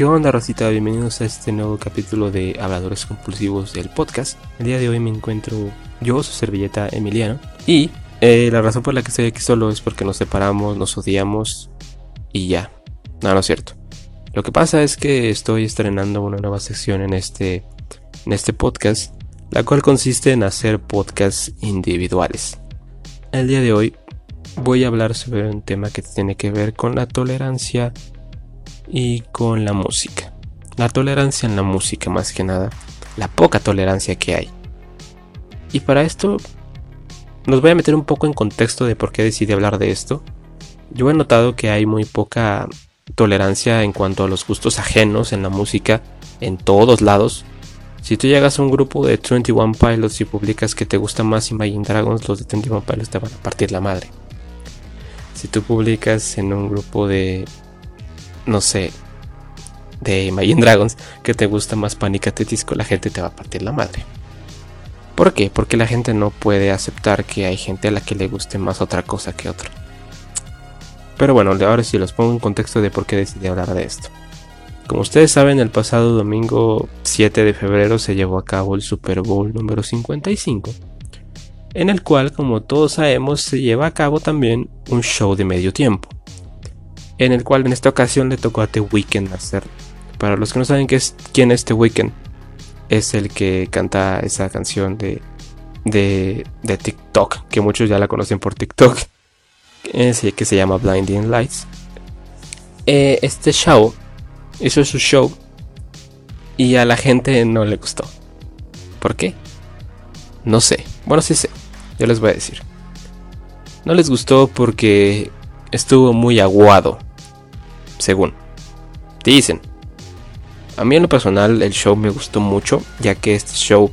¿Qué onda, Rosita? Bienvenidos a este nuevo capítulo de Habladores Compulsivos del podcast. El día de hoy me encuentro yo, su servilleta Emiliano. Y eh, la razón por la que estoy aquí solo es porque nos separamos, nos odiamos y ya. No, no es cierto. Lo que pasa es que estoy estrenando una nueva sección en este, en este podcast, la cual consiste en hacer podcasts individuales. El día de hoy voy a hablar sobre un tema que tiene que ver con la tolerancia y con la música. La tolerancia en la música más que nada, la poca tolerancia que hay. Y para esto nos voy a meter un poco en contexto de por qué decidí hablar de esto. Yo he notado que hay muy poca tolerancia en cuanto a los gustos ajenos en la música en todos lados. Si tú llegas a un grupo de 21 Pilots y publicas que te gusta más Imagine Dragons, los de 21 Pilots te van a partir la madre. Si tú publicas en un grupo de no sé, de Imagine Dragons que te gusta más Panic! at la gente te va a partir la madre. ¿Por qué? Porque la gente no puede aceptar que hay gente a la que le guste más otra cosa que otra. Pero bueno, ahora sí los pongo en contexto de por qué decidí hablar de esto. Como ustedes saben, el pasado domingo 7 de febrero se llevó a cabo el Super Bowl número 55, en el cual, como todos sabemos, se lleva a cabo también un show de medio tiempo en el cual en esta ocasión le tocó a The Weeknd hacer. Para los que no saben quién es The Weeknd, es el que canta esa canción de TikTok, que muchos ya la conocen por TikTok, que se llama Blinding Lights. Eh, este show hizo su show y a la gente no le gustó. ¿Por qué? No sé. Bueno, sí sé. Yo les voy a decir. No les gustó porque estuvo muy aguado según. Dicen. A mí en lo personal el show me gustó mucho, ya que este show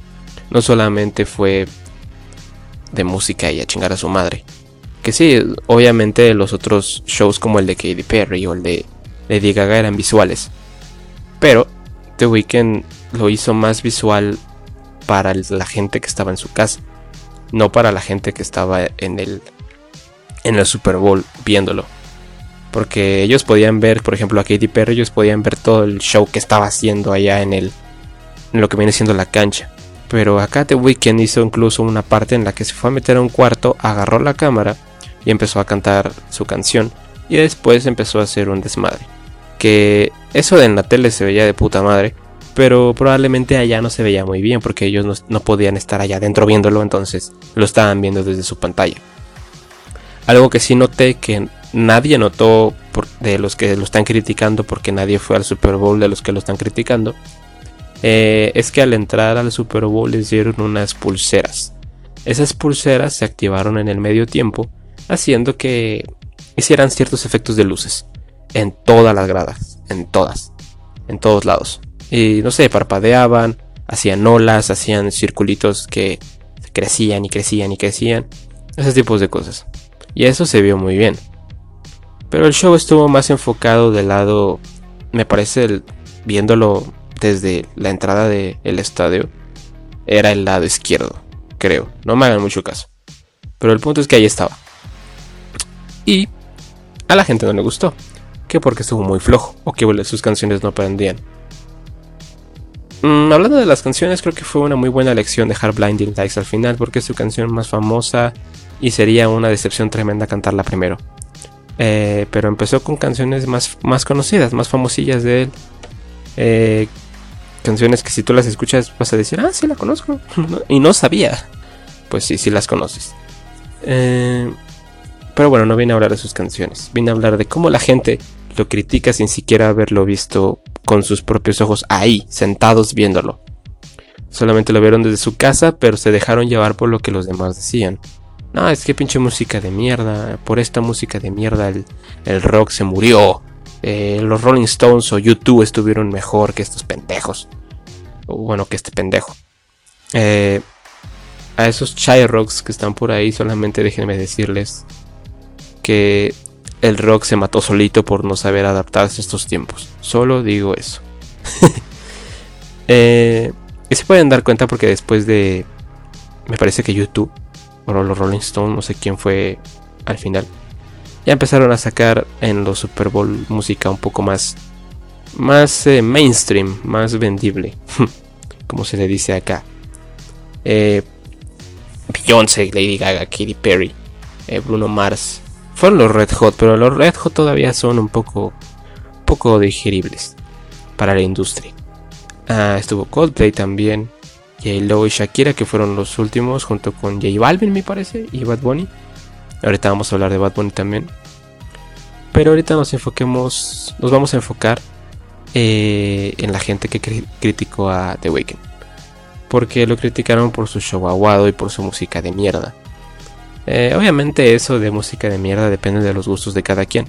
no solamente fue de música y a chingar a su madre. Que sí, obviamente los otros shows como el de Katy Perry o el de Lady Gaga eran visuales. Pero The Weeknd lo hizo más visual para la gente que estaba en su casa. No para la gente que estaba en el, en el Super Bowl viéndolo. Porque ellos podían ver, por ejemplo, a Katy Perry, ellos podían ver todo el show que estaba haciendo allá en el en lo que viene siendo la cancha. Pero acá The Weeknd hizo incluso una parte en la que se fue a meter a un cuarto, agarró la cámara y empezó a cantar su canción. Y después empezó a hacer un desmadre. Que eso de en la tele se veía de puta madre. Pero probablemente allá no se veía muy bien porque ellos no, no podían estar allá adentro viéndolo. Entonces lo estaban viendo desde su pantalla. Algo que sí noté que nadie notó de los que lo están criticando, porque nadie fue al Super Bowl de los que lo están criticando, eh, es que al entrar al Super Bowl les dieron unas pulseras. Esas pulseras se activaron en el medio tiempo, haciendo que hicieran ciertos efectos de luces en todas las gradas, en todas, en todos lados. Y no sé, parpadeaban, hacían olas, hacían circulitos que crecían y crecían y crecían, esos tipos de cosas. Y eso se vio muy bien. Pero el show estuvo más enfocado del lado, me parece, viéndolo desde la entrada del estadio, era el lado izquierdo, creo. No me hagan mucho caso. Pero el punto es que ahí estaba. Y a la gente no le gustó. Que porque estuvo muy flojo. O que sus canciones no aprendían. Mm, hablando de las canciones, creo que fue una muy buena elección dejar Blinding Lights al final. Porque es su canción más famosa. Y sería una decepción tremenda cantarla primero. Eh, pero empezó con canciones más, más conocidas, más famosillas de él. Eh, canciones que si tú las escuchas vas a decir, ah, sí la conozco. y no sabía. Pues sí, sí las conoces. Eh, pero bueno, no vine a hablar de sus canciones. Vine a hablar de cómo la gente lo critica sin siquiera haberlo visto con sus propios ojos ahí, sentados viéndolo. Solamente lo vieron desde su casa, pero se dejaron llevar por lo que los demás decían. No, es que pinche música de mierda. Por esta música de mierda el, rock se murió. Eh, los Rolling Stones o YouTube estuvieron mejor que estos pendejos. O bueno, que este pendejo. Eh, a esos chai rocks que están por ahí, solamente déjenme decirles que el rock se mató solito por no saber adaptarse a estos tiempos. Solo digo eso. eh, y se pueden dar cuenta porque después de... Me parece que YouTube o los Rolling Stones, no sé quién fue al final. Ya empezaron a sacar en los Super Bowl música un poco más más eh, mainstream, más vendible, como se le dice acá. Eh, Beyoncé, Lady Gaga, Katy Perry, eh, Bruno Mars. Fueron los Red Hot, pero los Red Hot todavía son un poco, poco digeribles para la industria. Ah, estuvo Coldplay también, J-Lo y Shakira, que fueron los últimos, junto con J Balvin, me parece, y Bad Bunny. Ahorita vamos a hablar de Bad Bunny también. Pero ahorita nos enfoquemos, nos vamos a enfocar eh, en la gente que criticó a The Weeknd. Porque lo criticaron por su show aguado y por su música de mierda. Eh, obviamente eso de música de mierda depende de los gustos de cada quien.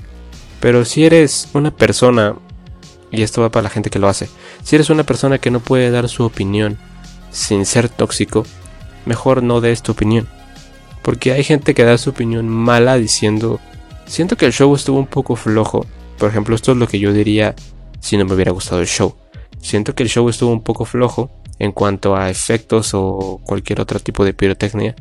Pero si eres una persona, y esto va para la gente que lo hace, si eres una persona que no puede dar su opinión sin ser tóxico, mejor no des tu opinión. Porque hay gente que da su opinión mala diciendo Siento que el show estuvo un poco flojo. Por ejemplo, esto es lo que yo diría si no me hubiera gustado el show. Siento que el show estuvo un poco flojo en cuanto a efectos o cualquier otro tipo de pirotecnia.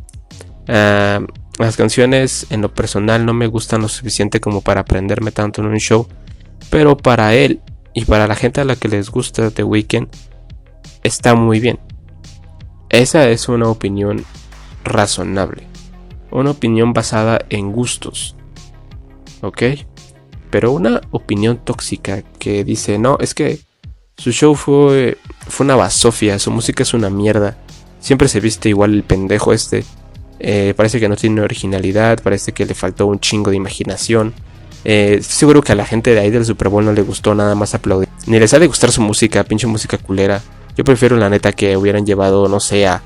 Ah, las canciones en lo personal no me gustan lo suficiente como para aprenderme tanto en un show. Pero para él y para la gente a la que les gusta The Weeknd está muy bien. Esa es una opinión razonable. Una opinión basada en gustos. ¿ok? Pero una opinión tóxica que dice, no, es que su show fue, fue una basofia, su música es una mierda, siempre se viste igual el pendejo este, eh, parece que no tiene originalidad, parece que le faltó un chingo de imaginación. Eh, seguro que a la gente de ahí del Super Bowl no le gustó nada más aplaudir. Ni les ha de gustar su música, pinche música culera. Yo prefiero la neta que hubieran llevado, no sé, a,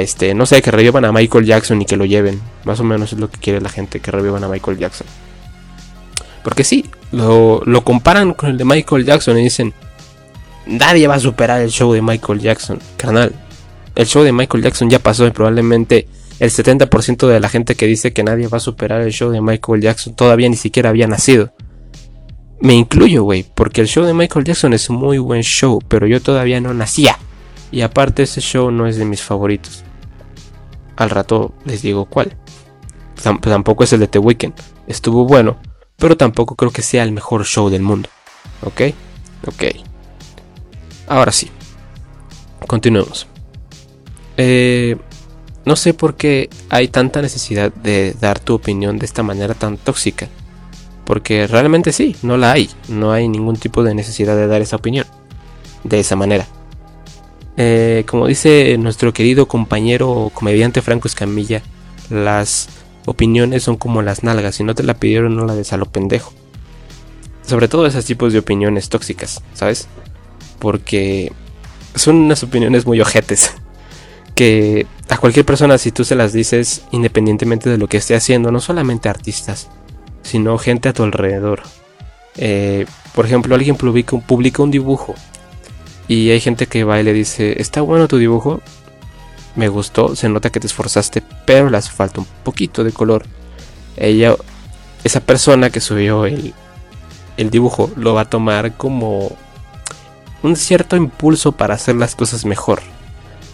este, no sé, que revivan a Michael Jackson y que lo lleven. Más o menos es lo que quiere la gente, que revivan a Michael Jackson. Porque sí, lo, comparan con el de Michael Jackson y dicen, nadie va a superar el show de Michael Jackson, carnal. El show de Michael Jackson ya pasó y probablemente el 70% de la gente que dice que nadie va a superar el show de Michael Jackson todavía ni siquiera había nacido. Me incluyo, güey, porque el show de Michael Jackson es un muy buen show, pero yo todavía no nacía. Y aparte ese show no es de mis favoritos. Al rato les digo cuál. tampoco es el de The Weeknd. Estuvo bueno, pero tampoco creo que sea el mejor show del mundo. ¿Ok? Ok. Ahora sí. Continuemos. Eh, no sé por qué hay tanta necesidad de dar tu opinión de esta manera tan tóxica. Porque realmente sí, no la hay. No hay ningún tipo de necesidad de dar esa opinión. De esa manera. Eh, como dice nuestro querido compañero comediante Franco Escamilla, las opiniones son como las nalgas, si no te la pidieron no la des a lo pendejo. Sobre todo esos tipos de opiniones tóxicas, ¿sabes? Porque son unas opiniones muy ojetes. Que a cualquier persona si tú se las dices independientemente de lo que esté haciendo, no solamente artistas, sino gente a tu alrededor. Eh, por ejemplo, alguien publica, publica un dibujo y hay gente que va y le dice, está bueno tu dibujo, me gustó, se nota que te esforzaste, pero le hace falta un poquito de color. Ella, esa persona que subió el, el dibujo, lo va a tomar como un cierto impulso para hacer las cosas mejor.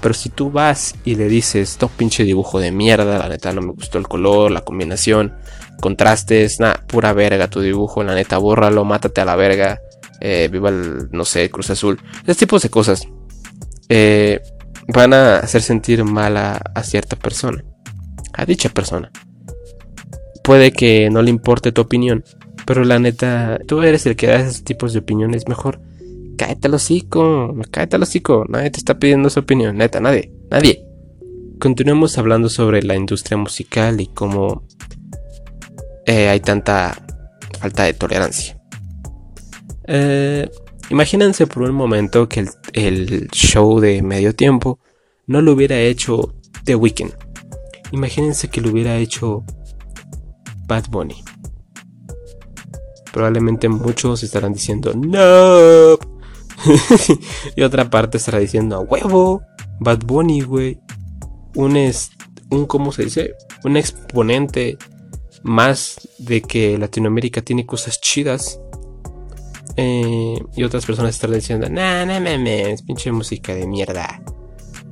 Pero si tú vas y le dices, esto pinche dibujo de mierda, la neta no me gustó el color, la combinación, contrastes, nada, pura verga tu dibujo, la neta, bórralo, mátate a la verga, eh, viva el, no sé, Cruz Azul, ese tipo de cosas. Eh, van a hacer sentir mal a, cierta persona, a dicha persona. Puede que no le importe tu opinión, pero la neta, tú eres el que da esos tipos de opiniones mejor. Cáete al hocico, cáete al hocico, nadie te está pidiendo su opinión, neta, nadie, nadie. Continuemos hablando sobre la industria musical y cómo eh, hay tanta falta de tolerancia. Eh, Imagínense por un momento que el, show de medio tiempo no lo hubiera hecho The Weeknd. Imagínense que lo hubiera hecho Bad Bunny. Probablemente muchos estarán diciendo no. y otra parte estará diciendo a huevo. Bad Bunny, güey. Un, es, un, ¿cómo se dice? Un exponente más de que Latinoamérica tiene cosas chidas eh, y otras personas están diciendo, nah, nah, es pinche música de mierda.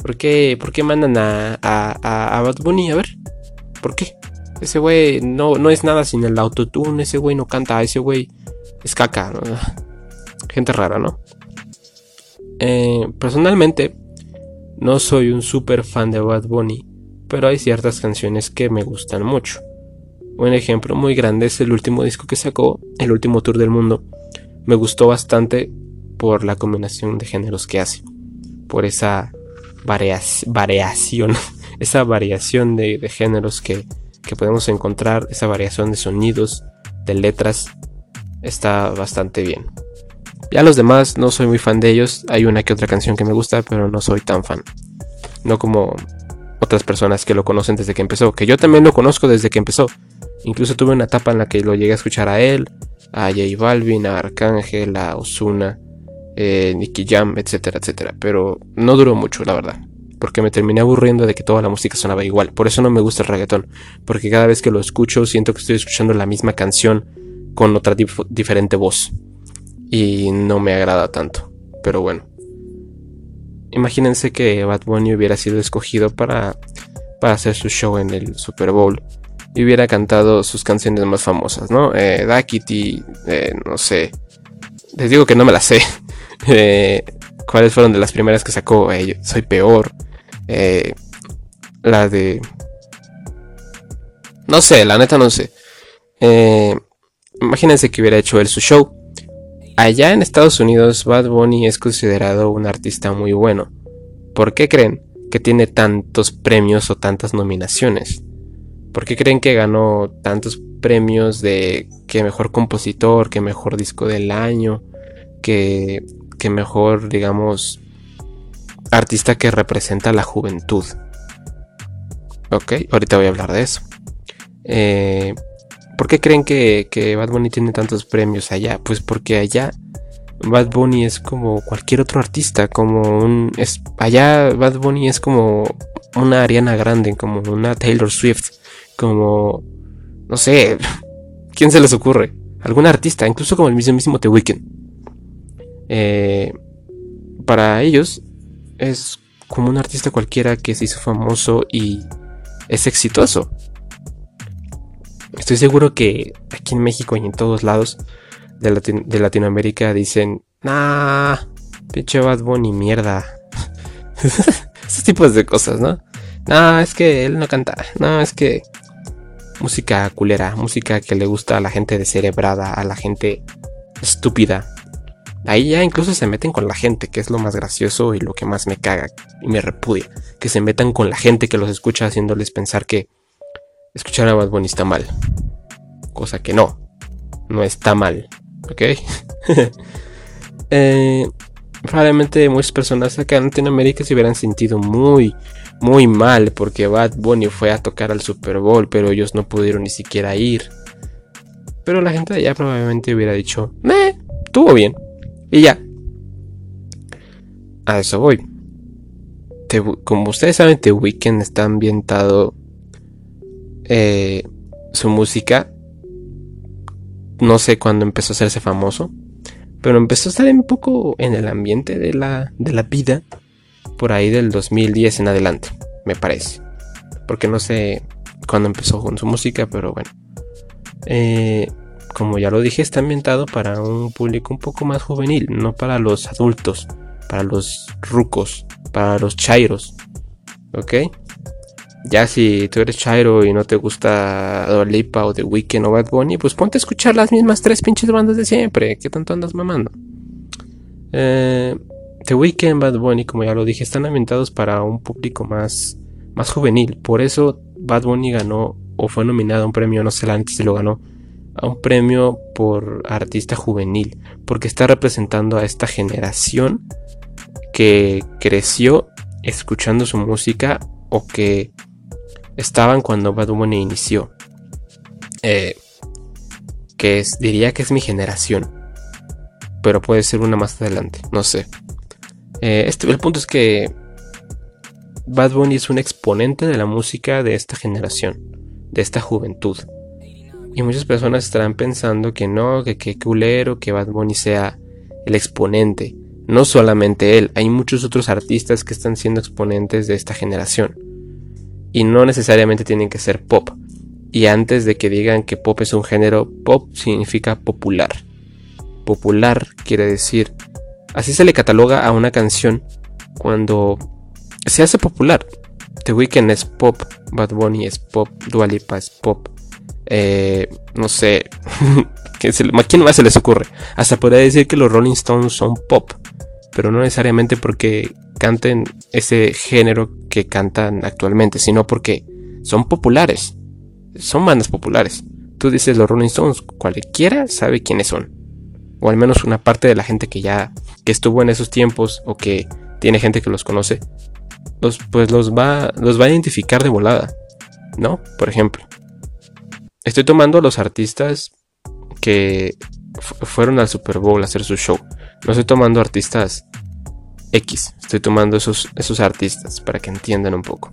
¿Por qué, por qué mandan a, a, a Bad Bunny? A ver, ¿por qué? Ese güey no, no es nada sin el autotune, ese güey no canta, ese güey es caca. gente rara, ¿no? Eh, personalmente, no soy un super fan de Bad Bunny, pero hay ciertas canciones que me gustan mucho. Un ejemplo muy grande es el último disco que sacó, el último tour del mundo. Me gustó bastante por la combinación de géneros que hace, por esa variación, esa variación de, géneros que, que podemos encontrar, esa variación de sonidos, de letras, está bastante bien. Ya los demás no soy muy fan de ellos, hay una que otra canción que me gusta, pero no soy tan fan. No como otras personas que lo conocen desde que empezó, que yo también lo conozco desde que empezó. Incluso tuve una etapa en la que lo llegué a escuchar a él, a J Balvin, a Arcángel, a Osuna, eh, Nicky Jam, etcétera, etcétera. Pero no duró mucho, la verdad. Porque me terminé aburriendo de que toda la música sonaba igual. Por eso no me gusta el reggaetón. Porque cada vez que lo escucho siento que estoy escuchando la misma canción con otra diferente voz. Y no me agrada tanto. Pero bueno. Imagínense que Bad Bunny hubiera sido escogido para, para hacer su show en el Super Bowl y hubiera cantado sus canciones más famosas, ¿no? Eh, Kitty, eh, no sé. Les digo que no me las sé. Eh, ¿Cuáles fueron de las primeras que sacó? Eh, soy peor. la de... No sé, la neta no sé. imagínense que hubiera hecho él su show. Allá en Estados Unidos, Bad Bunny es considerado un artista muy bueno. ¿Por qué creen que tiene tantos premios o tantas nominaciones? ¿Por qué creen que ganó tantos premios de que mejor compositor, que mejor disco del año, que, que mejor, digamos, artista que representa la juventud? Ok, ahorita voy a hablar de eso. Eh, ¿Por qué creen que, que, Bad Bunny tiene tantos premios allá? Pues porque allá Bad Bunny es como cualquier otro artista, como un... Es, allá Bad Bunny es como una Ariana Grande, como una Taylor Swift como, no sé, ¿quién se les ocurre? Algún artista, incluso como el mismo The Weeknd. Eh, para ellos es como un artista cualquiera que se hizo famoso y es exitoso. Estoy seguro que aquí en México y en todos lados de, Latinoamérica dicen, nah, pinche Bad Bunny, mierda. Esos tipos de cosas, ¿no? No, es que él no canta. No, es que música culera, música que le gusta a la gente descerebrada, a la gente estúpida. Ahí ya incluso se meten con la gente, que es lo más gracioso y lo que más me caga y me repudia. Que se metan con la gente que los escucha haciéndoles pensar que escuchar a Bad Bunny está mal. Cosa que no, no está mal. ¿Ok? eh, probablemente muchas personas acá en Latinoamérica se hubieran sentido muy, muy mal porque Bad Bunny fue a tocar al Super Bowl, pero ellos no pudieron ni siquiera ir. Pero la gente de allá probablemente hubiera dicho, ¡Meh! Estuvo bien. Y ya. A eso voy. como ustedes saben, The Weeknd está ambientado. Eh, su música. No sé cuándo empezó a hacerse famoso. Pero empezó a estar un poco en el ambiente de la, de la vida por ahí del 2010 en adelante, me parece. Porque no sé cuándo empezó con su música, pero bueno. Eh, como ya lo dije, está ambientado para un público un poco más juvenil, no para los adultos, para los rucos, para los chairos. ¿Ok? Ya si tú eres chairo y no te gusta Dolipa o The Weeknd o Bad Bunny, pues ponte a escuchar las mismas tres pinches bandas de siempre. ¿Qué tanto andas mamando? Eh, The Weeknd, Bad Bunny, como ya lo dije, están ambientados para un público más, más juvenil. Por eso Bad Bunny ganó o fue nominado a un premio, no sé antes si lo ganó, a un premio por artista juvenil. Porque está representando a esta generación que creció escuchando su música o que estaban cuando Bad Bunny inició. Eh, que diría que es mi generación. Pero puede ser una más adelante, no sé. Eh, este, el punto es que Bad Bunny es un exponente de la música de esta generación, de esta juventud. Y muchas personas estarán pensando que no, que qué culero que Bad Bunny sea el exponente. No solamente él, hay muchos otros artistas que están siendo exponentes de esta generación. Y no necesariamente tienen que ser pop. Y antes de que digan que pop es un género, pop significa popular popular quiere decir. Así se le cataloga a una canción cuando se hace popular. The Weeknd es pop, Bad Bunny es pop, Dua Lipa es pop. Eh, no sé, ¿a quién más se les ocurre? Hasta podría decir que los Rolling Stones son pop, pero no necesariamente porque canten ese género que cantan actualmente, sino porque son populares. Son bandas populares. Tú dices los Rolling Stones, cualquiera sabe quiénes son. O al menos una parte de la gente que ya que estuvo en esos tiempos o que tiene gente que los conoce, los, pues los va, los va a identificar de volada, ¿no? Por ejemplo, estoy tomando a los artistas que fueron al Super Bowl a hacer su show. No estoy tomando artistas X, estoy tomando esos, esos artistas para que entiendan un poco.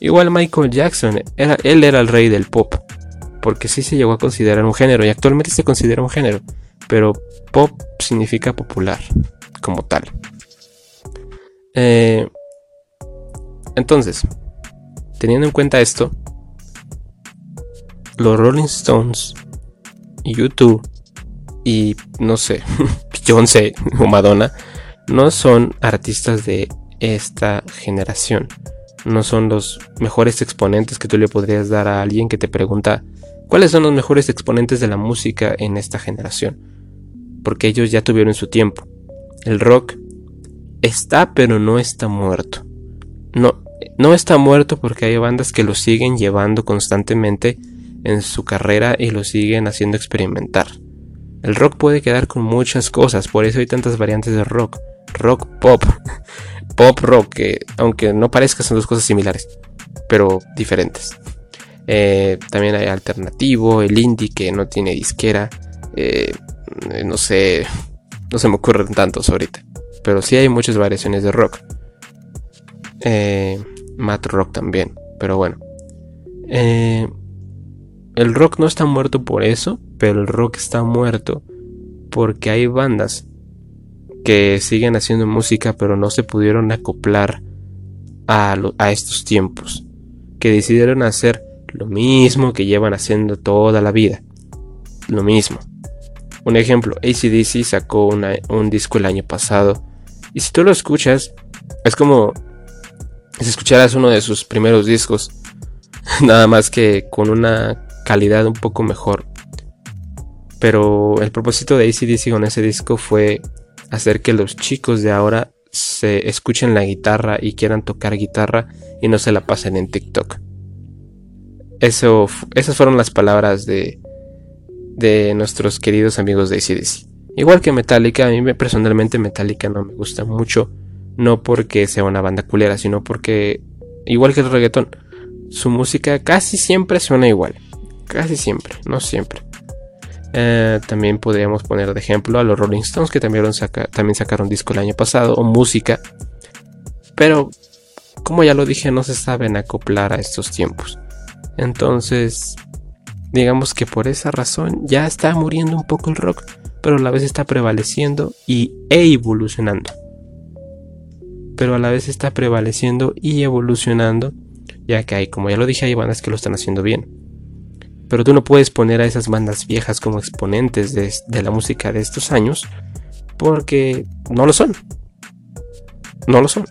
Igual Michael Jackson, era, él era el rey del pop, porque sí se llegó a considerar un género y actualmente se considera un género, pero pop significa popular como tal. Eh, entonces, teniendo en cuenta esto, los Rolling Stones, YouTube y no sé, Beyoncé o Madonna no son artistas de esta generación. No son los mejores exponentes que tú le podrías dar a alguien que te pregunta cuáles son los mejores exponentes de la música en esta generación. Porque ellos ya tuvieron su tiempo. El rock está pero no está muerto. No, no está muerto porque hay bandas que lo siguen llevando constantemente en su carrera y lo siguen haciendo experimentar. El rock puede quedar con muchas cosas, por eso hay tantas variantes de rock. Rock pop, pop rock, que aunque no parezca son dos cosas similares, pero diferentes. Eh, también hay alternativo, el indie que no tiene disquera, eh, no sé, no se me ocurren tantos ahorita, pero sí hay muchas variaciones de rock. Eh, Rock también. Pero bueno. Eh, el rock no está muerto por eso, pero el rock está muerto porque hay bandas que siguen haciendo música pero no se pudieron acoplar a, a estos tiempos. Que decidieron hacer lo mismo que llevan haciendo toda la vida. Lo mismo. Un ejemplo, ACDC sacó un disco el año pasado. Y si tú lo escuchas, es como si escucharas uno de sus primeros discos, nada más que con una calidad un poco mejor. Pero el propósito de ACDC con ese disco fue hacer que los chicos de ahora se escuchen la guitarra y quieran tocar guitarra y no se la pasen en TikTok. Eso, esas fueron las palabras de, nuestros queridos amigos de ACDC. Igual que Metallica, a mí personalmente Metallica no me gusta mucho no porque sea una banda culera, sino porque, igual que el reggaetón, su música casi siempre suena igual. Casi siempre, no siempre. Eh, también podríamos poner de ejemplo a los Rolling Stones que también, también sacaron disco el año pasado o música. Pero, como ya lo dije, no se saben acoplar a estos tiempos. Entonces, digamos que por esa razón ya está muriendo un poco el rock, pero a la vez está prevaleciendo y e evolucionando pero a la vez está prevaleciendo y evolucionando, ya que hay, como ya lo dije, hay bandas que lo están haciendo bien. Pero tú no puedes poner a esas bandas viejas como exponentes de, la música de estos años, porque no lo son. No lo son.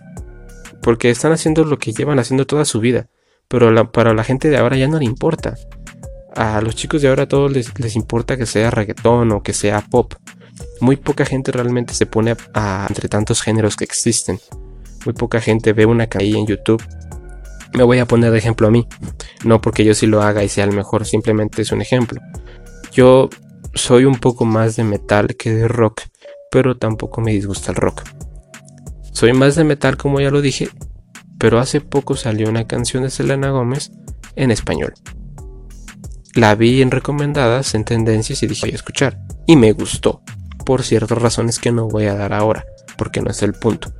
Porque están haciendo lo que llevan haciendo toda su vida. Pero para la gente de ahora ya no le importa. A los chicos de ahora a todos les, importa que sea reggaetón o que sea pop. Muy poca gente realmente se pone a entre tantos géneros que existen muy poca gente ve una caída en YouTube. Me voy a poner de ejemplo a mí, no porque yo sí lo haga y sea el mejor, simplemente es un ejemplo. Yo soy un poco más de metal que de rock, pero tampoco me disgusta el rock. Soy más de metal como ya lo dije, pero hace poco salió una canción de Selena Gómez en español. La vi en recomendadas, en tendencias y dije voy a escuchar. Y me gustó, por ciertas razones que no voy a dar ahora, porque no es el punto.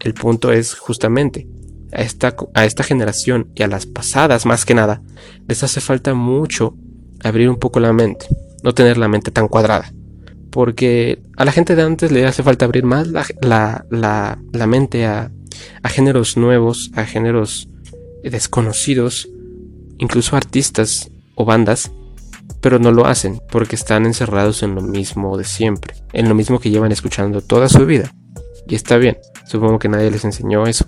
El punto es justamente, a esta, a esta generación y a las pasadas más que nada, les hace falta mucho abrir un poco la mente, no tener la mente tan cuadrada. Porque a la gente de antes le hace falta abrir más la, la, mente a, a géneros nuevos, a géneros desconocidos, incluso artistas o bandas pero no lo hacen porque están encerrados en lo mismo de siempre, en lo mismo que llevan escuchando toda su vida. Y está bien, supongo que nadie les enseñó eso.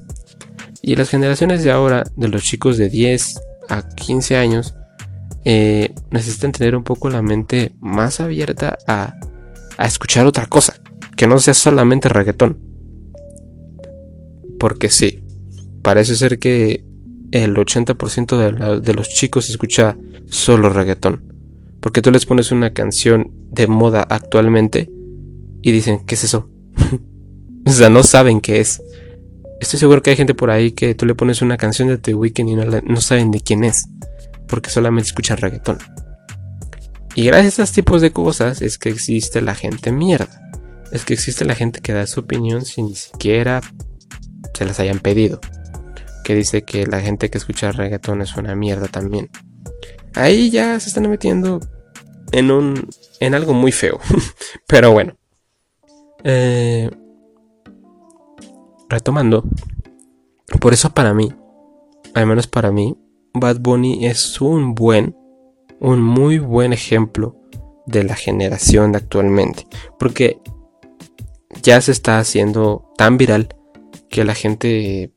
Y las generaciones de ahora, de los chicos de 10 a 15 años, eh, necesitan tener un poco la mente más abierta a, escuchar otra cosa, que no sea solamente reggaetón. Porque sí, parece ser que el 80% de, de los chicos escucha solo reggaetón. Porque tú les pones una canción de moda actualmente y dicen, ¿qué es eso? o sea, no saben qué es. Estoy seguro que hay gente por ahí que tú le pones una canción de The Weeknd y no, saben de quién es. Porque solamente escuchan reggaetón. Y gracias a estos tipos de cosas es que existe la gente mierda. Es que existe la gente que da su opinión sin ni siquiera se las hayan pedido. Que dice que la gente que escucha reggaetón es una mierda también. Ahí ya se están metiendo en un. en algo muy feo. Pero bueno. Eh, retomando. Por eso para mí. Al menos para mí. Bad Bunny es un buen. Un muy buen ejemplo de la generación de actualmente. Porque ya se está haciendo tan viral que la gente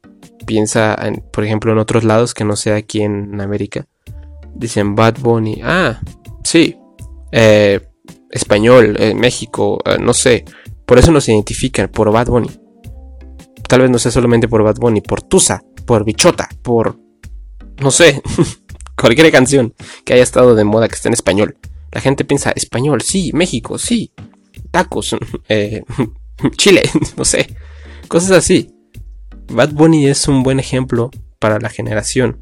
piensa, en, por ejemplo, en otros lados que no sea aquí en América. Dicen Bad Bunny. Ah, sí, eh, español, eh, México, eh, no sé. Por eso nos identifican, por Bad Bunny. Tal vez no sea solamente por Bad Bunny, por Tusa, por Bichota, por... No sé, cualquier canción que haya estado de moda que esté en español. La gente piensa, español, sí, México, sí, tacos, Chile, no sé, cosas así. Bad Bunny es un buen ejemplo para la generación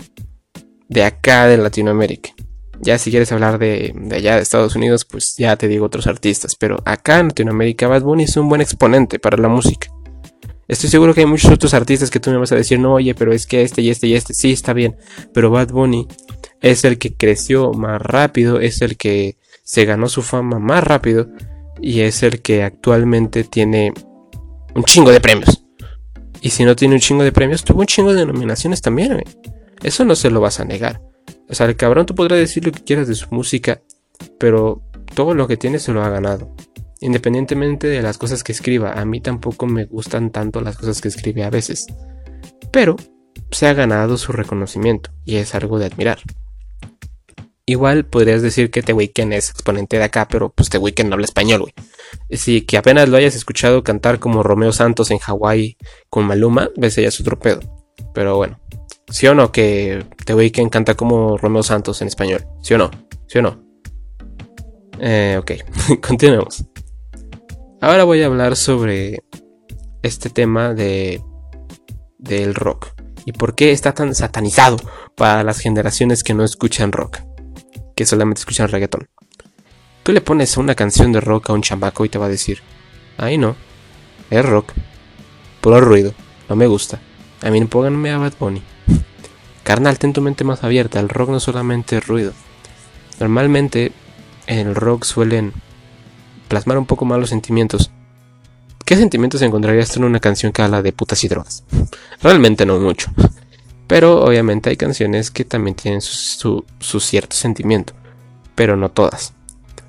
de acá de Latinoamérica. Ya si quieres hablar de, allá de Estados Unidos, pues ya te digo otros artistas. Pero acá en Latinoamérica, Bad Bunny es un buen exponente para la música. Estoy seguro que hay muchos otros artistas que tú me vas a decir, no, oye, pero es que este y este y este, sí, está bien. Pero Bad Bunny es el que creció más rápido, es el que se ganó su fama más rápido y es el que actualmente tiene un chingo de premios. Y si no tiene un chingo de premios, tuvo un chingo de nominaciones también, Eso no se lo vas a negar. O sea, el cabrón tú podrás decir lo que quieras de su música, pero todo lo que tiene se lo ha ganado. Independientemente de las cosas que escriba, a mí tampoco me gustan tanto las cosas que escribe a veces. Pero se ha ganado su reconocimiento y es algo de admirar. Igual podrías decir que The Weeknd es exponente de acá, pero pues The Weeknd no habla español, güey. Si que apenas lo hayas escuchado cantar como Romeo Santos en Hawái con Maluma, ves ya su tropedo. Pero bueno, ¿Sí o no que The Weeknd canta como Romeo Santos en español? ¿Sí o no? ¿Sí o no? Eh, ok, continuemos. Ahora voy a hablar sobre este tema de del rock y por qué está tan satanizado para las generaciones que no escuchan rock, que solamente escuchan reggaeton. Tú le pones una canción de rock a un chamaco y te va a decir, ay no, es rock, puro ruido, no me gusta. A mí pónganme a Bad Bunny. Carnal, ten tu mente más abierta, el rock no solamente es ruido. Normalmente en el rock suelen plasmar un poco más los sentimientos. ¿Qué sentimientos encontrarías en una canción que habla de putas y drogas? Realmente no mucho. Pero obviamente hay canciones que también tienen su, cierto sentimiento. Pero no todas.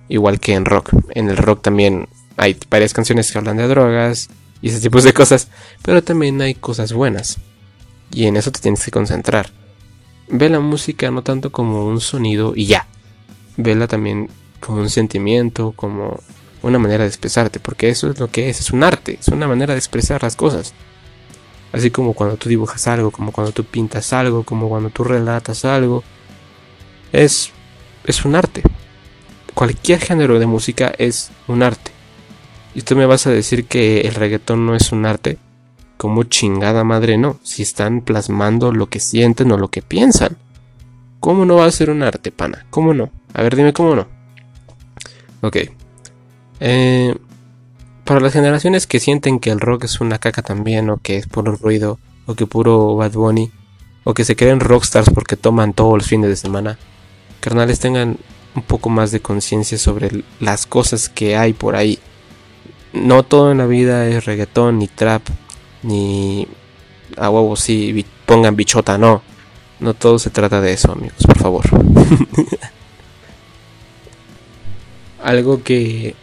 Igual que en rock. En el rock también hay varias canciones que hablan de drogas y ese tipo de cosas. Pero también hay cosas buenas. Y en eso te tienes que concentrar ve la música no tanto como un sonido y ya. Vela también como un sentimiento, como una manera de expresarte, porque eso es lo que es, es un arte, es una manera de expresar las cosas. Así como cuando tú dibujas algo, como cuando tú pintas algo, como cuando tú relatas algo. Es, es un arte. Cualquier género de música es un arte. Y tú me vas a decir que el reggaetón no es un arte. Como chingada madre no? Si están plasmando lo que sienten o lo que piensan. ¿Cómo no va a ser un arte, pana? ¿Cómo no? A ver, dime cómo no. Ok. Eh, para las generaciones que sienten que el rock es una caca también, o que es puro ruido, o que puro Bad Bunny, o que se creen rockstars porque toman todos los fines de semana, carnales tengan un poco más de conciencia sobre las cosas que hay por ahí. No todo en la vida es reggaetón ni trap ni a huevo si pongan bichota, no. No todo se trata de eso, amigos, por favor. algo que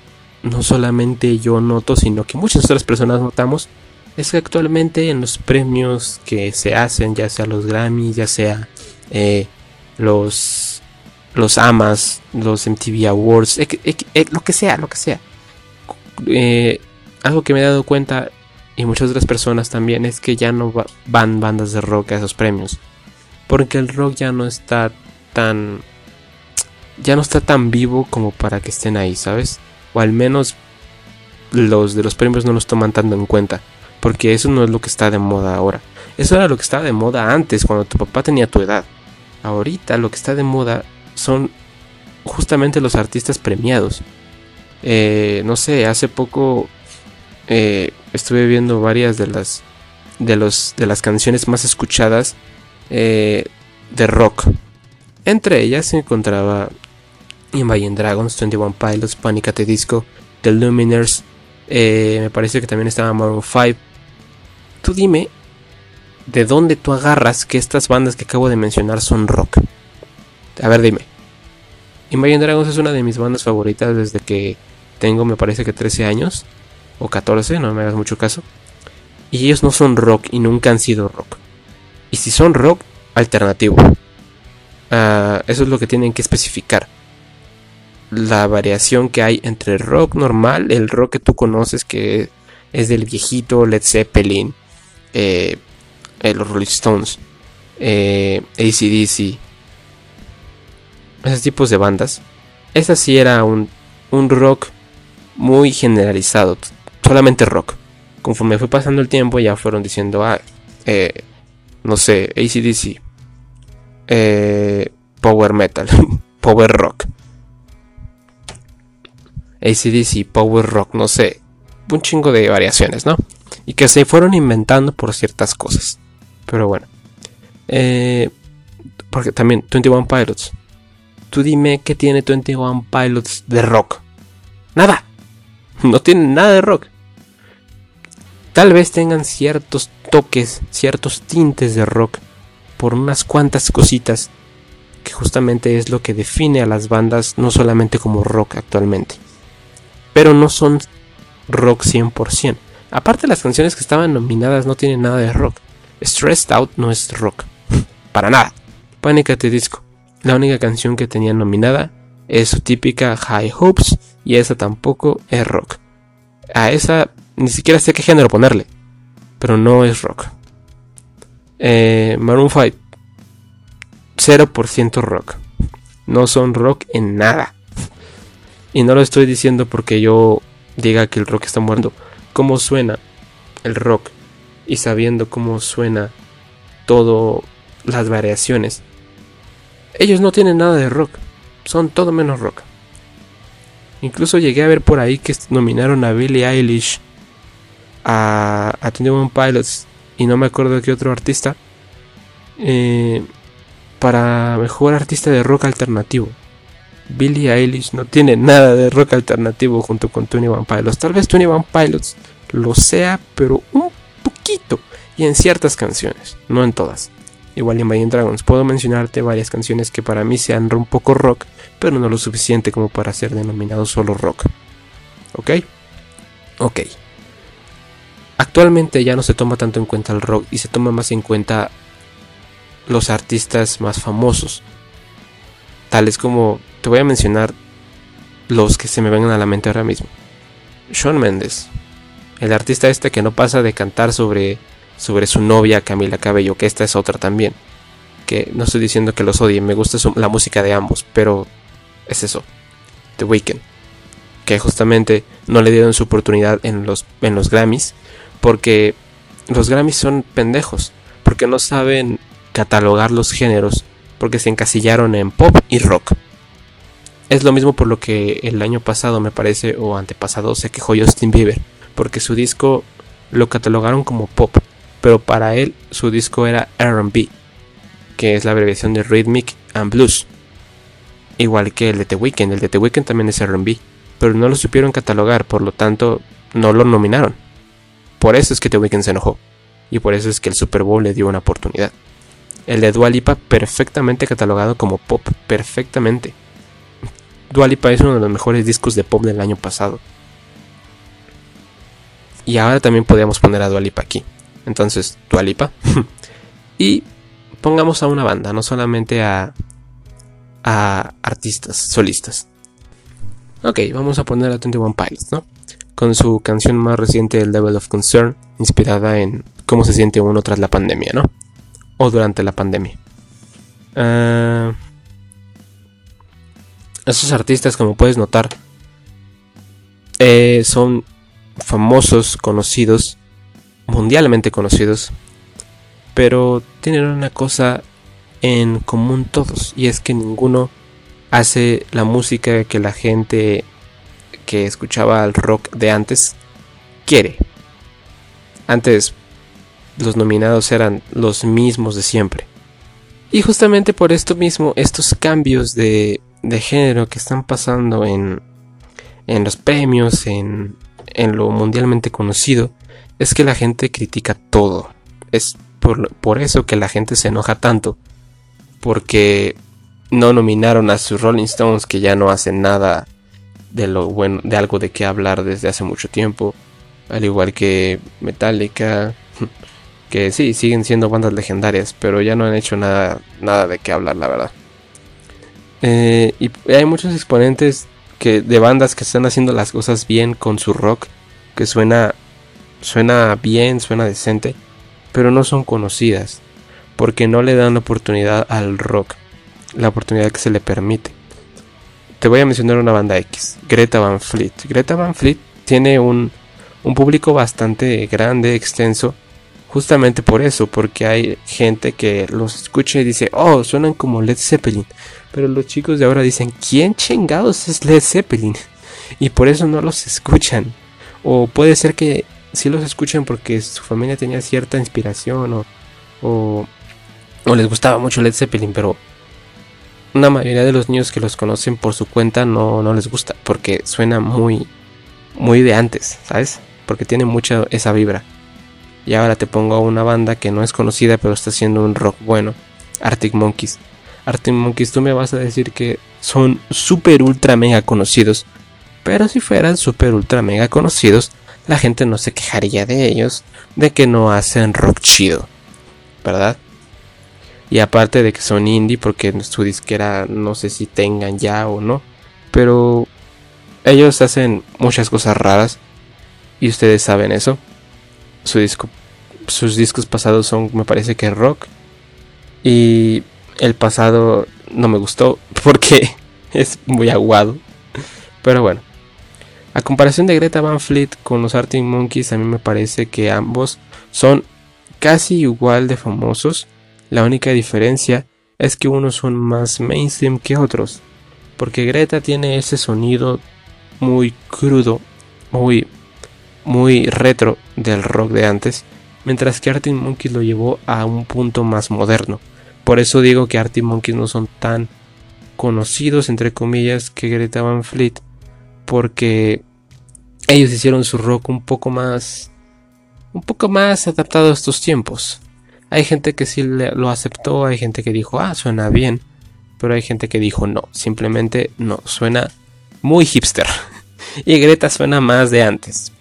no solamente yo noto, sino que muchas otras personas notamos, es que actualmente en los premios que se hacen, ya sea los Grammy, ya sea eh, los los AMAs, los MTV Awards, lo que sea, lo que sea. Eh, algo que me he dado cuenta y muchas otras personas también es que ya no van bandas de rock a esos premios. Porque el rock ya no está tan ya no está tan vivo como para que estén ahí, ¿sabes? O al menos los de los premios no los toman tanto en cuenta. Porque eso no es lo que está de moda ahora. Eso era lo que estaba de moda antes, cuando tu papá tenía tu edad. Ahorita lo que está de moda son justamente los artistas premiados. Eh, no sé, hace poco eh, estuve viendo varias de las de los de las canciones más escuchadas eh, de rock. Entre ellas se encontraba Imagine Dragons, 21 Pilots, Panic at the Disco, The Luminers, me parece que también estaba Maroon 5. Tú dime de dónde tú agarras que estas bandas que acabo de mencionar son rock. A ver, dime. Imagine Dragons es una de mis bandas favoritas desde que tengo, me parece que 13 años. O 14, no me hagas mucho caso. Y ellos no son rock y nunca han sido rock. Y si son rock, alternativo. Ah, eso es lo que tienen que especificar. La variación que hay entre rock normal, el rock que tú conoces que es del viejito Led Zeppelin, eh, eh, los Rolling Stones, eh, ACDC, esos tipos de bandas, esa sí era un, un rock muy generalizado, solamente rock. Conforme fue pasando el tiempo ya fueron diciendo, ah, eh, no sé, ACDC, Power Metal, Power Rock. ACDC, Power Rock, no sé, un chingo de variaciones, ¿no? Y que se fueron inventando por ciertas cosas. Pero bueno. Eh, porque también 21 Pilots Tú dime qué tiene 21 Pilots de rock. Nada. No tienen nada de rock. Tal vez tengan ciertos toques, ciertos tintes de rock por unas cuantas cositas que justamente es lo que define a las bandas no solamente como rock actualmente. Pero no son rock 100%. Aparte las canciones que estaban nominadas no tienen nada de rock. Stressed Out no es rock. Para nada. Panic at Disco. La única canción que tenía nominada es su típica High Hopes y esa tampoco es rock. A esa ni siquiera sé qué género ponerle, pero no es rock. Eh, Maroon 5, 0% rock. No son rock en nada. Y no lo estoy diciendo porque yo diga que el rock está muerto. Cómo suena el rock y sabiendo cómo suena todo las variaciones ellos no tienen nada de rock, son todo menos rock. Incluso llegué a ver por ahí que nominaron a Billie Eilish, a, a 21 Pilots y no me acuerdo qué otro artista, eh, para mejor artista de rock alternativo. Billie Eilish no tiene nada de rock alternativo junto con 21 Pilots. Tal vez 21 Pilots lo sea, pero un poquito. Y en ciertas canciones, no en todas igual en Imagine Dragons. Puedo mencionarte varias canciones que para mí sean un poco rock, pero no lo suficiente como para ser denominado solo rock. ¿Ok? Ok. Actualmente ya no se toma tanto en cuenta el rock y se toma más en cuenta los artistas más famosos. Tales como, te voy a mencionar los que se me vengan a la mente ahora mismo. Shawn Mendes, el artista este que no pasa de cantar sobre sobre su novia Camila Cabello, que esta es otra también. Que no estoy diciendo que los odie, me gusta la música de ambos, pero es eso. The Weeknd. Que justamente no le dieron su oportunidad en los, en los Grammys, porque los Grammys son pendejos, porque no saben catalogar los géneros, porque se encasillaron en pop y rock. Es lo mismo por lo que el año pasado me parece, o antepasado, se quejó Justin Bieber, porque su disco lo catalogaron como pop, pero para él su disco era RB, que es la abreviación de Rhythmic and Blues. Igual que el de The Weeknd, el de The Weeknd también es RB, pero no lo supieron catalogar, por lo tanto no lo nominaron. Por eso es que The Weeknd se enojó, y por eso es que el Super Bowl le dio una oportunidad. El de Dua Lipa perfectamente catalogado como pop, perfectamente. Dua Lipa es uno de los mejores discos de pop del año pasado. Y ahora también podríamos poner a Dua Lipa aquí. Entonces, Dua Lipa. y pongamos a una banda, no solamente a, a artistas, solistas. Ok, vamos a poner a 21 Pilots, ¿no? Con su canción más reciente, El Level of Concern, inspirada en cómo se siente uno tras la pandemia, ¿no? O durante la pandemia. Uh, esos artistas, como puedes notar, eh, son famosos, conocidos, mundialmente conocidos, pero tienen una cosa en común todos, y es que ninguno hace la música que la gente que escuchaba el rock de antes quiere. Antes los nominados eran los mismos de siempre. Y justamente por esto mismo, estos cambios de, de género que están pasando en, en los premios, en, en lo mundialmente conocido, es que la gente critica todo. Es por, eso que la gente se enoja tanto. Porque no nominaron a sus Rolling Stones que ya no hacen nada de lo bueno, de algo de qué hablar desde hace mucho tiempo. Al igual que Metallica, que sí, siguen siendo bandas legendarias, pero ya no han hecho nada, nada de qué hablar, la verdad. Eh, y hay muchos exponentes que, de bandas que están haciendo las cosas bien con su rock, que suena, suena bien, suena decente pero no son conocidas, porque no le dan la oportunidad al rock, la oportunidad que se le permite. Te voy a mencionar una banda X, Greta Van Fleet. Greta Van Fleet tiene un, un público bastante grande, extenso, justamente por eso, porque hay gente que los escucha y dice, oh, suenan como Led Zeppelin. Pero los chicos de ahora dicen, ¿quién chingados es Led Zeppelin? Y por eso no los escuchan. O puede ser que si los escuchan porque su familia tenía cierta inspiración o, o, les gustaba mucho Led Zeppelin, pero una mayoría de los niños que los conocen por su cuenta no, no les gusta porque suena muy, muy de antes, ¿sabes? Porque tiene mucha esa vibra. Y ahora te pongo a una banda que no es conocida pero está haciendo un rock bueno, Arctic Monkeys. Arctic Monkeys, tú me vas a decir que son super ultra mega conocidos. Pero si fueran super ultra mega conocidos, la gente no se quejaría de ellos de que no hacen rock chido, ¿verdad? Y aparte de que son indie, porque su disquera no sé si tengan ya o no, pero ellos hacen muchas cosas raras y ustedes saben eso. Su disco, sus discos pasados son, me parece que rock y el pasado no me gustó porque es muy aguado, pero bueno. A comparación de Greta Van Fleet con los Arctic Monkeys, a mí me parece que ambos son casi igual de famosos. La única diferencia es que unos son más mainstream que otros. Porque Greta tiene ese sonido muy crudo, muy, muy retro del rock de antes. Mientras que Arctic Monkeys lo llevó a un punto más moderno. Por eso digo que Arctic Monkeys no son tan conocidos, entre comillas, que Greta Van Fleet porque ellos hicieron su rock un poco más un poco más adaptado a estos tiempos. Hay gente que sí lo aceptó, hay gente que dijo, "Ah, suena bien", pero hay gente que dijo, "No, simplemente no, suena muy hipster." y Greta suena más de antes.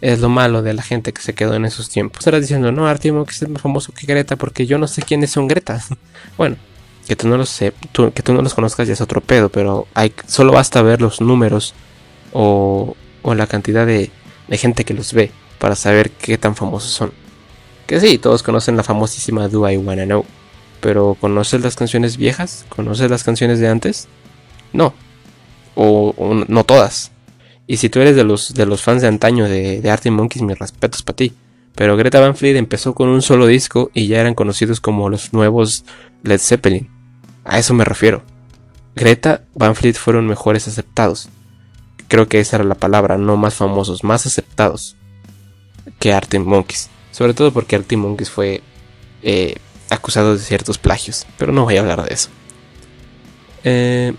Es lo malo de la gente que se quedó en esos tiempos. Estarás diciendo, no, Artimo, que es más famoso que Greta porque yo no sé quiénes son Greta. bueno, que tú no los sé, que tú no los conozcas ya es otro pedo, pero hay, solo basta ver los números o, la cantidad de, gente que los ve para saber qué tan famosos son. Que sí, todos conocen la famosísima Do I Wanna Know. Pero ¿conoces las canciones viejas? ¿Conoces las canciones de antes? No. O, no todas. Y si tú eres de los, de los fans de antaño de, de Arctic Monkeys, mis respetos para ti. Pero Greta Van Fleet empezó con un solo disco y ya eran conocidos como los nuevos Led Zeppelin. A eso me refiero. Greta Van Fleet fueron mejores aceptados creo que esa era la palabra, no más famosos, más aceptados que Arctic Monkeys. Sobre todo porque Arctic Monkeys fue eh, acusado de ciertos plagios, pero no voy a hablar de eso. Eh,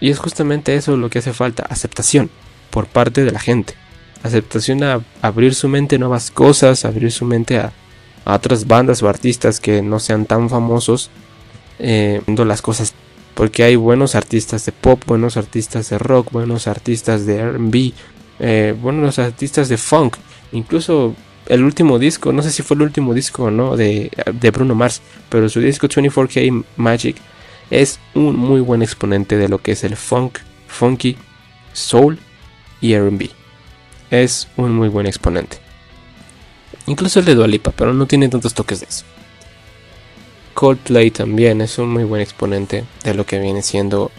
y es justamente eso lo que hace falta, aceptación por parte de la gente. Aceptación a abrir su mente a nuevas cosas, abrir su mente a, otras bandas o artistas que no sean tan famosos, eh, las cosas Porque hay buenos artistas de pop, buenos artistas de rock, buenos artistas de RB, eh, buenos artistas de funk. Incluso el último disco, no sé si fue el último disco o no de, de Bruno Mars, pero su disco 24K Magic es un muy buen exponente de lo que es el funk, funky, soul y RB. Es un muy buen exponente. Incluso el de Dualipa, pero no tiene tantos toques de eso. Coldplay también es un muy buen exponente de lo que viene siendo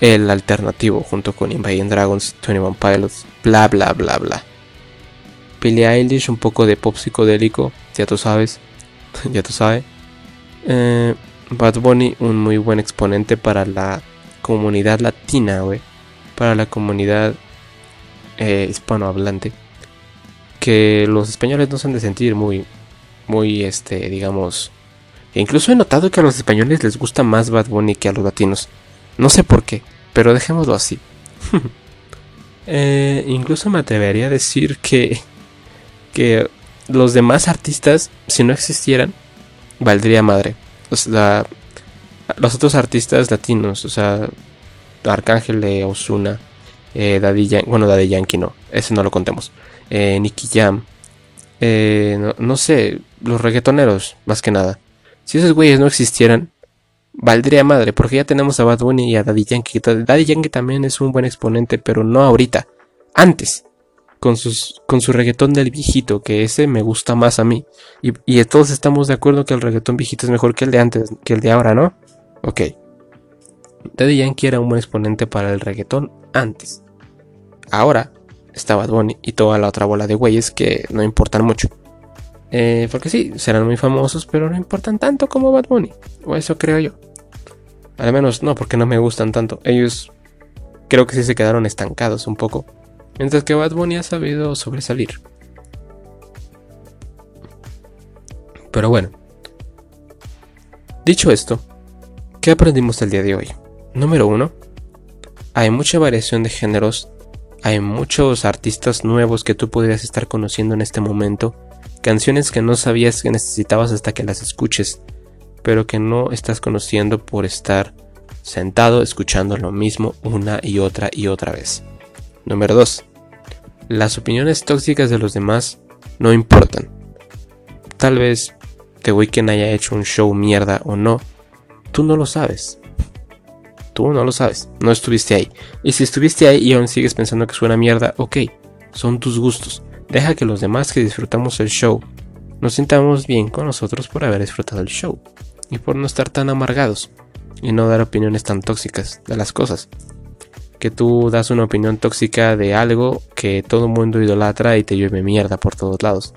el alternativo junto con Invading Dragons, 21 Pilots, bla bla bla bla. Billie Eilish, un poco de pop psicodélico, ya tú sabes, ya tú sabes. Eh, Bad Bunny, un muy buen exponente para la comunidad latina, güey. Para la comunidad eh, hispanohablante. Que los españoles no se han de sentir muy, muy, este, digamos, e incluso he notado que a los españoles les gusta más Bad Bunny que a los latinos. No sé por qué, pero dejémoslo así. Eh, incluso me atrevería a decir que, que los demás artistas, si no existieran, valdría madre. Los otros artistas latinos, o sea, Arcángel de Osuna, eh, Daddy Yankee, bueno, Daddy Yankee no, ese no lo contemos. Eh, Nicky Jam, no, no, sé, los reggaetoneros, más que nada. Si esos güeyes no existieran, valdría madre, porque ya tenemos a Bad Bunny y a Daddy Yankee. Daddy Yankee también es un buen exponente, pero no ahorita, antes. Con, sus, con su reggaetón del viejito, que ese me gusta más a mí. Y, y todos estamos de acuerdo que el reggaetón viejito es mejor que el de antes, que el de ahora, ¿no? Ok. Daddy Yankee era un buen exponente para el reggaetón antes. Ahora está Bad Bunny y toda la otra bola de güeyes que no importan mucho. Eh, porque sí, serán muy famosos, pero no importan tanto como Bad Bunny. O eso creo yo. Al menos no, porque no me gustan tanto. Ellos creo que sí se quedaron estancados un poco. Mientras que Bad Bunny ha sabido sobresalir. Pero bueno. Dicho esto, ¿qué aprendimos el día de hoy? Número uno, hay mucha variación de géneros. Hay muchos artistas nuevos que tú podrías estar conociendo en este momento canciones que no sabías que necesitabas hasta que las escuches, pero que no estás conociendo por estar sentado escuchando lo mismo una y otra y otra vez. Número 2. Las opiniones tóxicas de los demás no importan. Tal vez The Weeknd haya hecho un show mierda o no, tú no lo sabes. Tú no lo sabes, no estuviste ahí. Y si estuviste ahí y aún sigues pensando que suena mierda, ok, son tus gustos. Deja que los demás que disfrutamos el show nos sintamos bien con nosotros por haber disfrutado el show y por no estar tan amargados y no dar opiniones tan tóxicas de las cosas. Que tú das una opinión tóxica de algo que todo mundo idolatra y te llueve mierda por todos lados.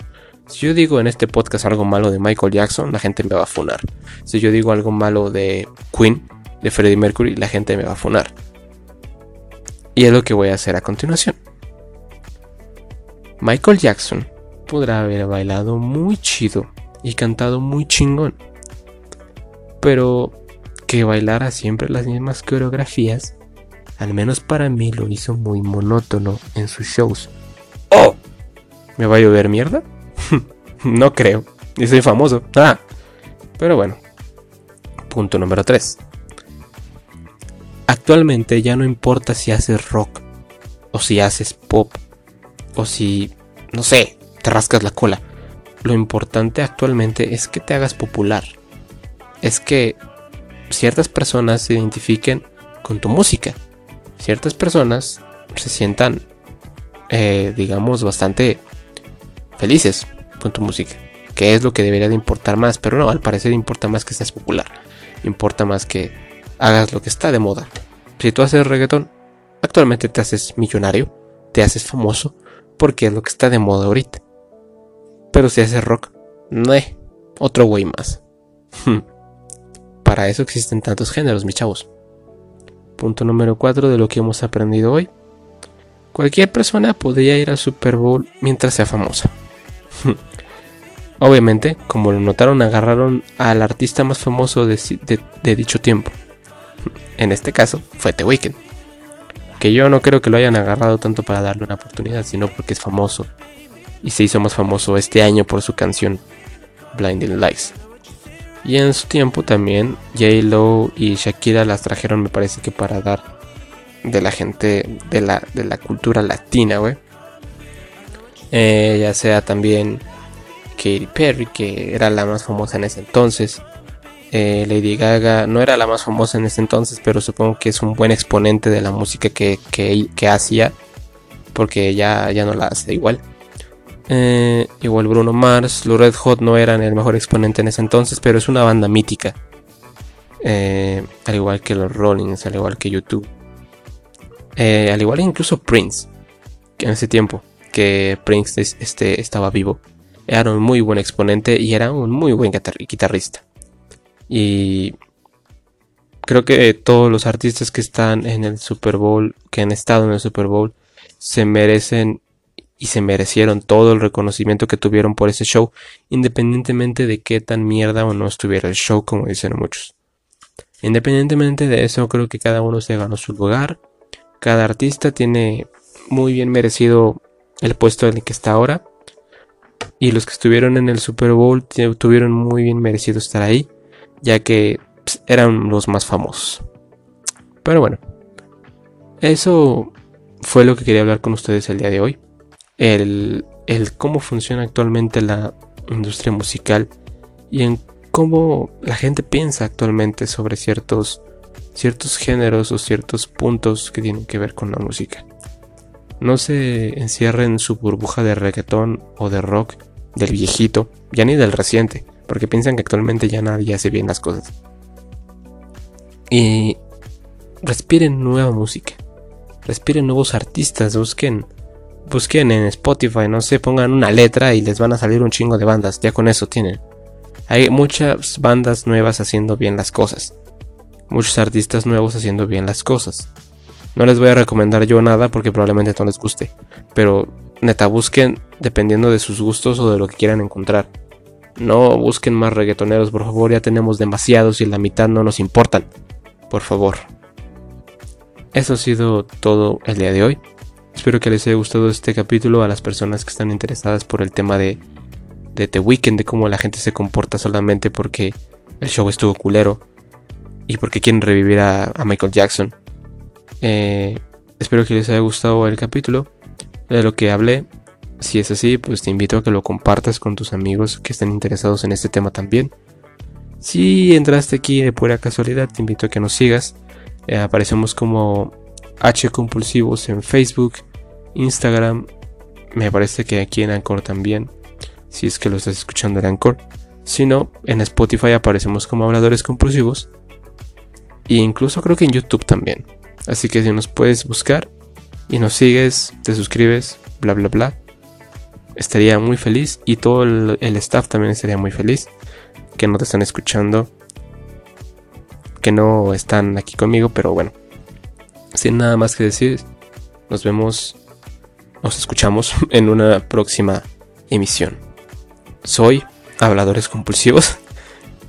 Si yo digo en este podcast algo malo de Michael Jackson, la gente me va a funar. Si yo digo algo malo de Queen, de Freddie Mercury, la gente me va a funar. Y es lo que voy a hacer a continuación. Michael Jackson podrá haber bailado muy chido y cantado muy chingón. Pero que bailara siempre las mismas coreografías, al menos para mí lo hizo muy monótono en sus shows. ¡Oh! ¿Me va a llover mierda? no creo. Y soy famoso. Ah. Pero bueno. Punto número 3. Actualmente ya no importa si haces rock o si haces pop o si, no sé, te rascas la cola. Lo importante actualmente es que te hagas popular. Es que ciertas personas se identifiquen con tu música. Ciertas personas se sientan, eh, digamos, bastante felices con tu música. Que es lo que debería de importar más. Pero no, al parecer importa más que seas popular. Importa más que hagas lo que está de moda. Si tú haces reggaetón, actualmente te haces millonario, te haces famoso, porque es lo que está de moda ahorita. Pero si hace rock, no es otro güey más. Para eso existen tantos géneros, mis chavos. Punto número 4 de lo que hemos aprendido hoy. Cualquier persona podría ir al Super Bowl mientras sea famosa. Obviamente, como lo notaron, agarraron al artista más famoso de dicho tiempo. En este caso, fue The Weeknd que yo no creo que lo hayan agarrado tanto para darle una oportunidad, sino porque es famoso. Y se hizo más famoso este año por su canción Blinding Lights. Y en su tiempo también J-Lo y Shakira las trajeron, me parece que para dar de la gente de la, de la cultura latina, güey. Eh, ya sea también Katy Perry, que era la más famosa en ese entonces. Eh, Lady Gaga no era la más famosa en ese entonces, pero supongo que es un buen exponente de la música que, que, hacía, porque ya, ya no la hace igual. Eh, igual Bruno Mars, los Red Hot no eran el mejor exponente en ese entonces, pero es una banda mítica. al igual que los Rollins, al igual que YouTube. al igual incluso Prince, que en ese tiempo que Prince este, estaba vivo. Era un muy buen exponente y era un muy buen guitarrista. Y creo que todos los artistas que están en el Super Bowl, que han estado en el Super Bowl, se merecen y se merecieron todo el reconocimiento que tuvieron por ese show, independientemente de qué tan mierda o no estuviera el show, como dicen muchos. Independientemente de eso, creo que cada uno se ganó su lugar. Cada artista tiene muy bien merecido el puesto en el que está ahora. Y los que estuvieron en el Super Bowl tuvieron muy bien merecido estar ahí, ya que pues, eran los más famosos. Pero bueno, eso fue lo que quería hablar con ustedes el día de hoy. El, el cómo funciona actualmente la industria musical y en cómo la gente piensa actualmente sobre ciertos, ciertos géneros o ciertos puntos que tienen que ver con la música no se encierre en su burbuja de reggaetón o de rock del viejito, ya ni del reciente, porque piensan que actualmente ya nadie hace bien las cosas. Y respiren nueva música, respiren nuevos artistas, busquen, busquen en Spotify, no sé, pongan una letra y les van a salir un chingo de bandas, ya con eso tienen. Hay muchas bandas nuevas haciendo bien las cosas, muchos artistas nuevos haciendo bien las cosas. No les voy a recomendar yo nada porque probablemente no les guste. Pero neta, busquen dependiendo de sus gustos o de lo que quieran encontrar. No busquen más reggaetoneros, por favor, ya tenemos demasiados y la mitad no nos importan. Por favor. Eso ha sido todo el día de hoy. Espero que les haya gustado este capítulo a las personas que están interesadas por el tema de, de The Weeknd, de cómo la gente se comporta solamente porque el show estuvo culero y porque quieren revivir a Michael Jackson. Eh, espero que les haya gustado el capítulo de lo que hablé. Si es así, pues te invito a que lo compartas con tus amigos que estén interesados en este tema también. Si entraste aquí de pura casualidad, te invito a que nos sigas. Eh, aparecemos como H Compulsivos en Facebook, Instagram. Me parece que aquí en Anchor también. Si es que lo estás escuchando en Anchor. Si no, en Spotify aparecemos como Habladores Compulsivos. E incluso creo que en YouTube también. Así que si nos puedes buscar y nos sigues, te suscribes, bla, bla, bla, estaría muy feliz y todo el, staff también estaría muy feliz que no te están escuchando, que no están aquí conmigo, pero bueno, sin nada más que decir, nos vemos, nos escuchamos en una próxima emisión. Soy Habladores Compulsivos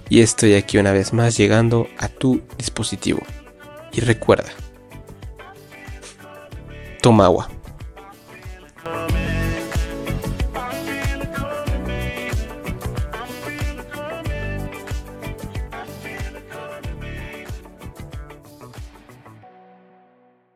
y estoy aquí una vez más llegando a tu dispositivo. Y recuerda, toma agua.